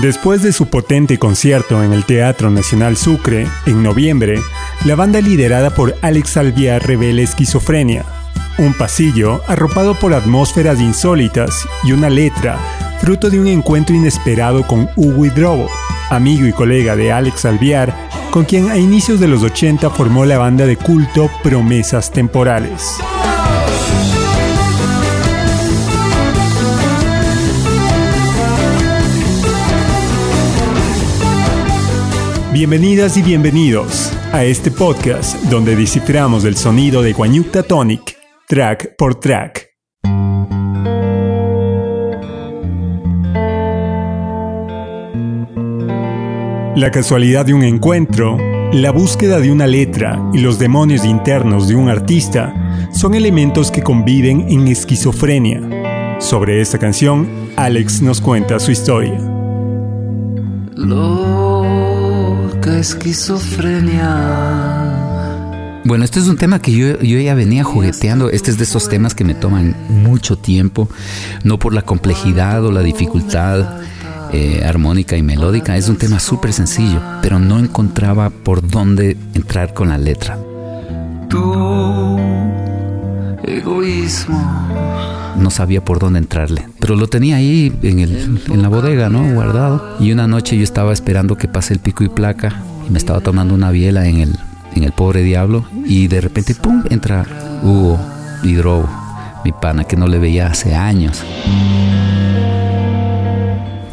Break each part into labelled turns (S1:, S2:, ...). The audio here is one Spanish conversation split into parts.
S1: Después de su potente concierto en el Teatro Nacional Sucre en noviembre, la banda liderada por Alex Alviar revela esquizofrenia, un pasillo arropado por atmósferas insólitas y una letra fruto de un encuentro inesperado con Hugo Hidrobo, amigo y colega de Alex Alviar, con quien a inicios de los 80 formó la banda de culto Promesas Temporales. Bienvenidas y bienvenidos a este podcast donde desciframos el sonido de Guanyukta Tonic, track por track. La casualidad de un encuentro, la búsqueda de una letra y los demonios internos de un artista son elementos que conviven en esquizofrenia. Sobre esta canción, Alex nos cuenta su historia
S2: esquizofrenia. Bueno, este es un tema que yo, ya venía jugueteando. Este es de esos temas que me toman mucho tiempo, no por la complejidad o la dificultad eh, armónica y melódica. Es un tema súper sencillo, pero no encontraba por dónde entrar con la letra. Tu egoísmo. No sabía por dónde entrarle, pero lo tenía ahí en, en la bodega, ¿no? Guardado. Y una noche yo estaba esperando que pase el pico y placa y me estaba tomando una biela en el, en el pobre diablo y de repente, ¡pum!, entra Hugo Hidrobo, mi pana, que no le veía hace años.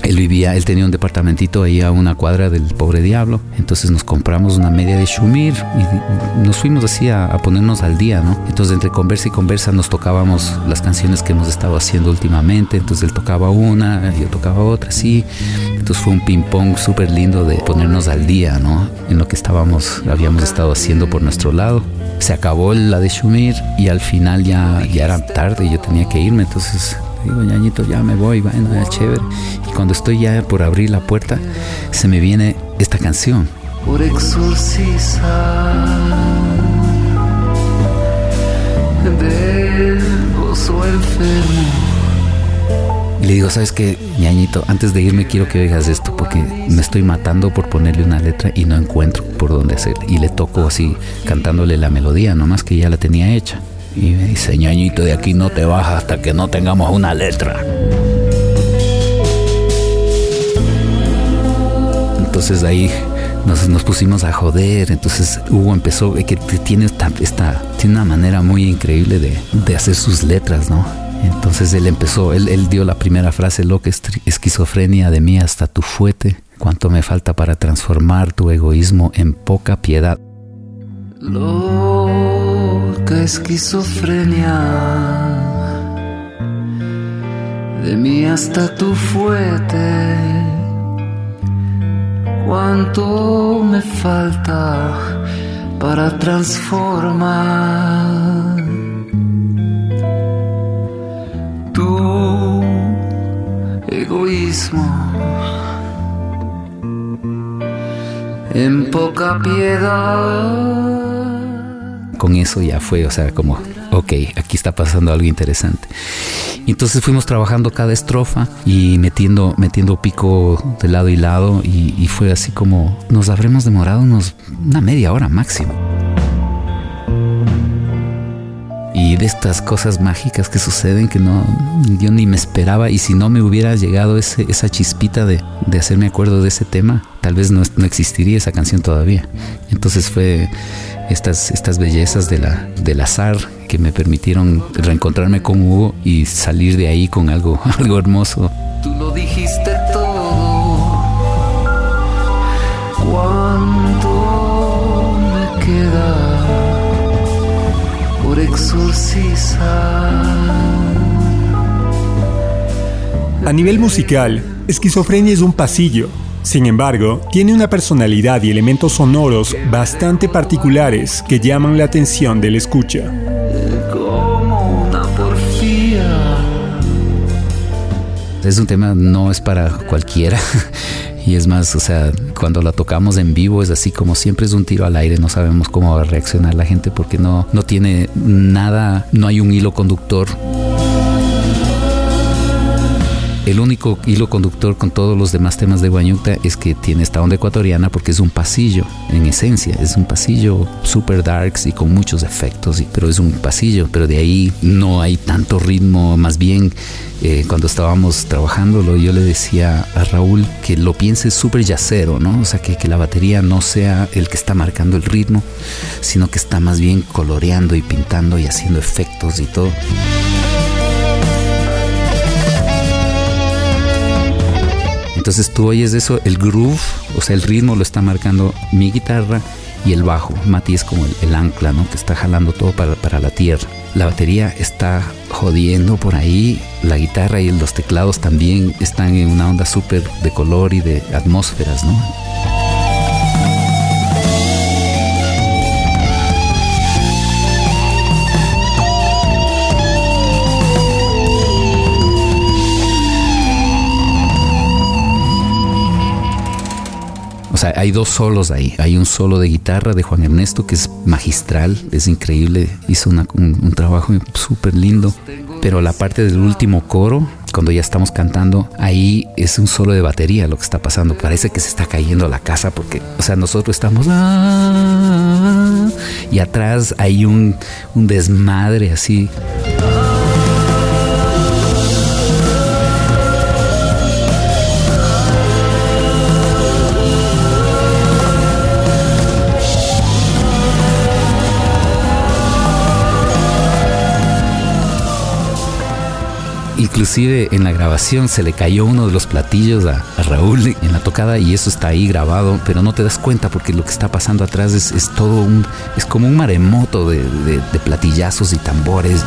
S2: Él vivía, él tenía un departamentito ahí a una cuadra del pobre diablo. Entonces nos compramos una media de Shumir y nos fuimos así a, ponernos al día, ¿no? Entonces entre conversa y conversa nos tocábamos las canciones que hemos estado haciendo últimamente. Entonces él tocaba una, yo tocaba otra, sí. Entonces fue un ping pong súper lindo de ponernos al día, ¿no? En lo que estábamos, habíamos estado haciendo por nuestro lado. Se acabó la de Shumir y al final ya, ya era tarde y yo tenía que irme. Entonces digo, ñañito, ya me voy, bueno, ya chévere. Y cuando estoy ya por abrir la puerta, se me viene esta canción. Por exorcizar del gozo enfermo. Y le digo, ¿sabes qué, ñañito? Antes de irme quiero que oigas esto porque me estoy matando por ponerle una letra y no encuentro por dónde hacer. Y le toco así, cantándole la melodía, nomás que ya la tenía hecha. Y me dice, ñañito, de aquí no te bajas hasta que no tengamos una letra. Entonces ahí nos, nos, pusimos a joder. Entonces Hugo empezó, que tiene, esta, tiene una manera muy increíble de, de, hacer sus letras, ¿no? Entonces él empezó, él, él dio la primera frase, lo que es esquizofrenia de mí hasta tu fuete, cuánto me falta para transformar tu egoísmo en poca piedad. Loca esquizofrenia, de mí hasta tu fuete, cuánto me falta para transformar tu egoísmo en poca piedad con eso ya fue, o sea, como, ok, aquí está pasando algo interesante. entonces fuimos trabajando cada estrofa y metiendo, metiendo pico de lado y lado y, fue así como, nos habremos demorado unos, una media hora máximo. Y de estas cosas mágicas que suceden que no, yo ni me esperaba y si no me hubiera llegado ese, esa chispita de, de hacerme acuerdo de ese tema, tal vez no, no existiría esa canción todavía. Entonces fue estas, estas bellezas de la, del azar que me permitieron reencontrarme con Hugo y salir de ahí con algo, algo hermoso. Tú lo dijiste todo. ¿Cuánto me queda por exorcizar?
S1: A nivel musical, Esquizofrenia es un pasillo sin embargo, tiene una personalidad y elementos sonoros bastante particulares que llaman la atención del escucha.
S2: Es un tema, no es para cualquiera. Y es más, o sea, cuando la tocamos en vivo es así como siempre es un tiro al aire, no sabemos cómo va a reaccionar la gente porque no, no tiene nada, no hay un hilo conductor El único hilo conductor con todos los demás temas de Guanyuta es que tiene esta onda ecuatoriana porque es un pasillo, en esencia, es un pasillo super darks y con muchos efectos, pero es un pasillo, pero de ahí no hay tanto ritmo, más bien eh, cuando estábamos trabajándolo, yo le decía a Raúl que lo piense súper yacero, ¿no? O sea, que, que la batería no sea el que está marcando el ritmo, sino que está más bien coloreando y pintando y haciendo efectos y todo. Entonces tú oyes eso, el groove, o sea, el ritmo lo está marcando mi guitarra y el bajo. Mati es como el, ancla, ¿no? Que está jalando todo para, para, la tierra. La batería está jodiendo por ahí. La guitarra y los teclados también están en una onda súper de color y de atmósferas, ¿no? Sea, hay dos solos ahí. Hay un solo de guitarra de Juan Ernesto que es magistral, es increíble. Hizo un, trabajo súper lindo. Pero la parte del último coro, cuando ya estamos cantando, ahí es un solo de batería lo que está pasando. Parece que se está cayendo la casa porque, o sea, nosotros estamos... Ah", y atrás hay un desmadre así. Inclusive en la grabación se le cayó uno de los platillos a, Raúl en la tocada y eso está ahí grabado, pero no te das cuenta porque lo que está pasando atrás es, todo un, es como un maremoto de platillazos y tambores.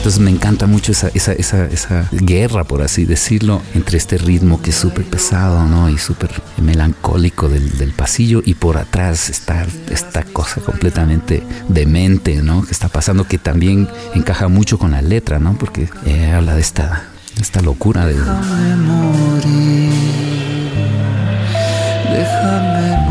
S2: Entonces me encanta mucho esa, esa, esa, esa guerra, por así decirlo, entre este ritmo que es súper pesado, ¿no? Y súper melancólico del, del, pasillo y por atrás está esta cosa completamente demente, ¿no? Que está pasando, que también encaja mucho con la letra, ¿no? Porque eh, habla de esta, esta locura de... Déjame morir, déjame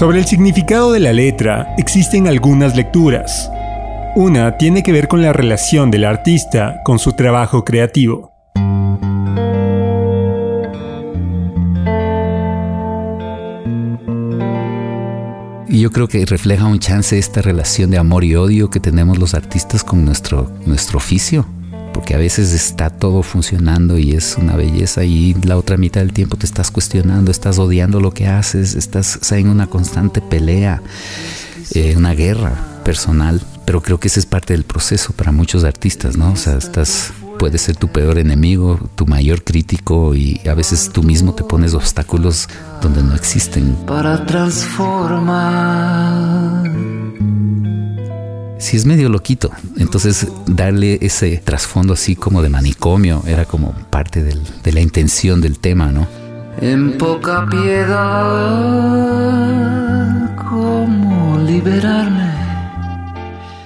S1: Sobre el significado de la letra existen algunas lecturas. Una tiene que ver con la relación del artista con su trabajo creativo.
S2: Yo creo que refleja un chance esta relación de amor y odio que tenemos los artistas con nuestro, nuestro oficio porque a veces está todo funcionando y es una belleza y la otra mitad del tiempo te estás cuestionando, estás odiando lo que haces, estás en una constante pelea, eh, una guerra personal, pero creo que ese es parte del proceso para muchos artistas, ¿no? O sea, estás puedes ser tu peor enemigo, tu mayor crítico y a veces tú mismo te pones obstáculos donde no existen. Para transformar sí es medio loquito. Entonces darle ese trasfondo así como de manicomio era como parte de la intención del tema, ¿no? En poca piedad, ¿cómo liberarme?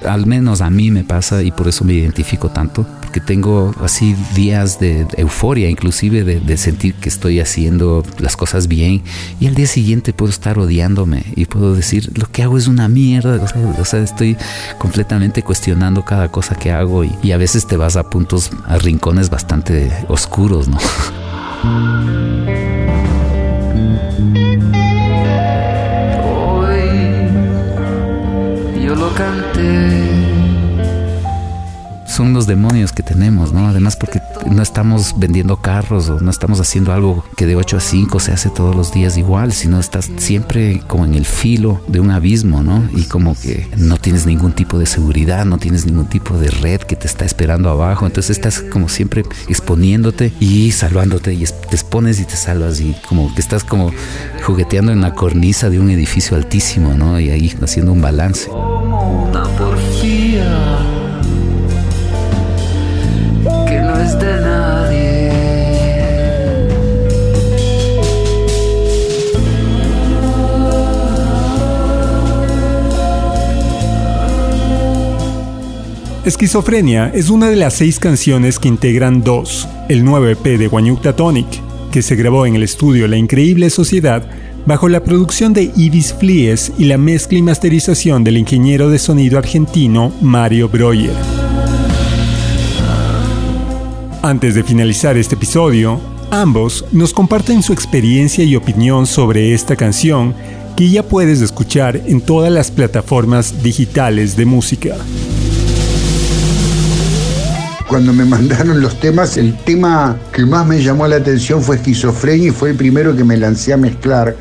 S2: Al menos a mí me pasa y por eso me identifico tanto que tengo así días de euforia, inclusive de, sentir que estoy haciendo las cosas bien y al día siguiente puedo estar odiándome y puedo decir lo que hago es una mierda, o sea, estoy completamente cuestionando cada cosa que hago y, y a veces te vas a puntos, a rincones bastante oscuros, ¿no? Son los demonios que tenemos, ¿no? Además porque no estamos vendiendo carros o no estamos haciendo algo que de 8 a 5 se hace todos los días igual, sino estás siempre como en el filo de un abismo, ¿no? Y como que no tienes ningún tipo de seguridad, no tienes ningún tipo de red que te está esperando abajo, entonces estás como siempre exponiéndote y salvándote y te expones y te salvas y como que estás como jugueteando en la cornisa de un edificio altísimo, ¿no? Y ahí haciendo un balance.
S1: Esquizofrenia es una de las seis canciones que integran Dos, el nuevo EP de Guanyukta Tonic, que se grabó en el estudio La Increíble Sociedad bajo la producción de Ibis Flies y la mezcla y masterización del ingeniero de sonido argentino Mario Breuer. Antes de finalizar este episodio, ambos nos comparten su experiencia y opinión sobre esta canción que ya puedes escuchar en todas las plataformas digitales de música.
S3: Cuando me mandaron los temas, el tema que más me llamó la atención fue esquizofrenia y fue el primero que me lancé a mezclar.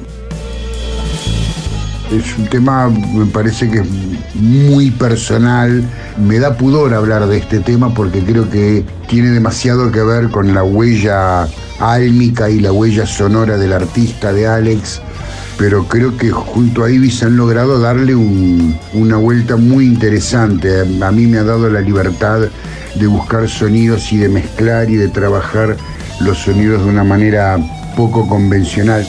S3: Es un tema, me parece que es muy personal. Me da pudor hablar de este tema porque creo que tiene demasiado que ver con la huella álmica y la huella sonora del artista de Alex. Pero creo que junto a Ibis han logrado darle una vuelta muy interesante. A mí me ha dado la libertad de buscar sonidos y de mezclar y de trabajar los sonidos de una manera poco convencional.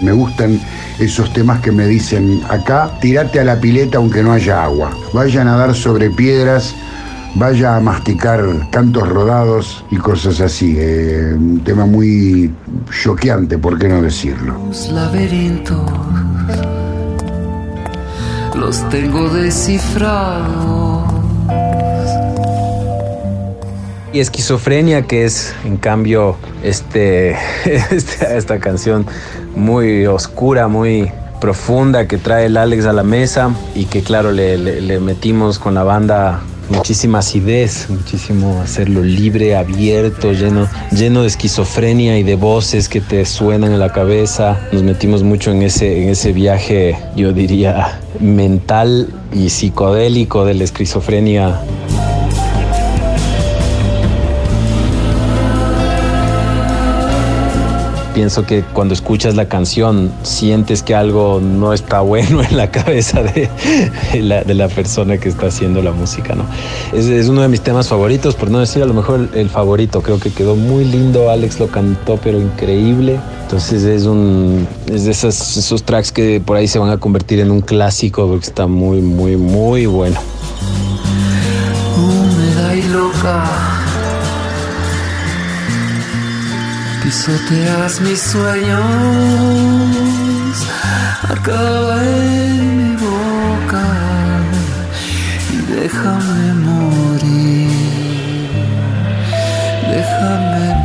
S3: Me gustan esos temas que me dicen, acá tirate a la pileta aunque no haya agua, vaya a nadar sobre piedras, vaya a masticar cantos rodados y cosas así. Eh, un tema muy choqueante, ¿por qué no decirlo?
S4: Los laberintos los tengo descifrados.
S5: Y esquizofrenia, que es en cambio este, este, esta canción muy oscura, muy profunda que trae el Alex a la mesa y que claro le, le metimos con la banda muchísima acidez, muchísimo hacerlo libre, abierto, lleno, lleno de esquizofrenia y de voces que te suenan en la cabeza. Nos metimos mucho en ese, en ese viaje, yo diría, mental y psicodélico de la esquizofrenia. Pienso que cuando escuchas la canción sientes que algo no está bueno en la cabeza de, la, persona que está haciendo la música, ¿no? Es, uno de mis temas favoritos, por no decir a lo mejor el, favorito. Creo que quedó muy lindo, Alex lo cantó, pero increíble. Entonces es un es de esos, esos tracks que por ahí se van a convertir en un clásico porque está muy, muy, muy bueno.
S4: Húmeda y loca pisoteas mis sueños, acaba en mi boca y déjame morir, déjame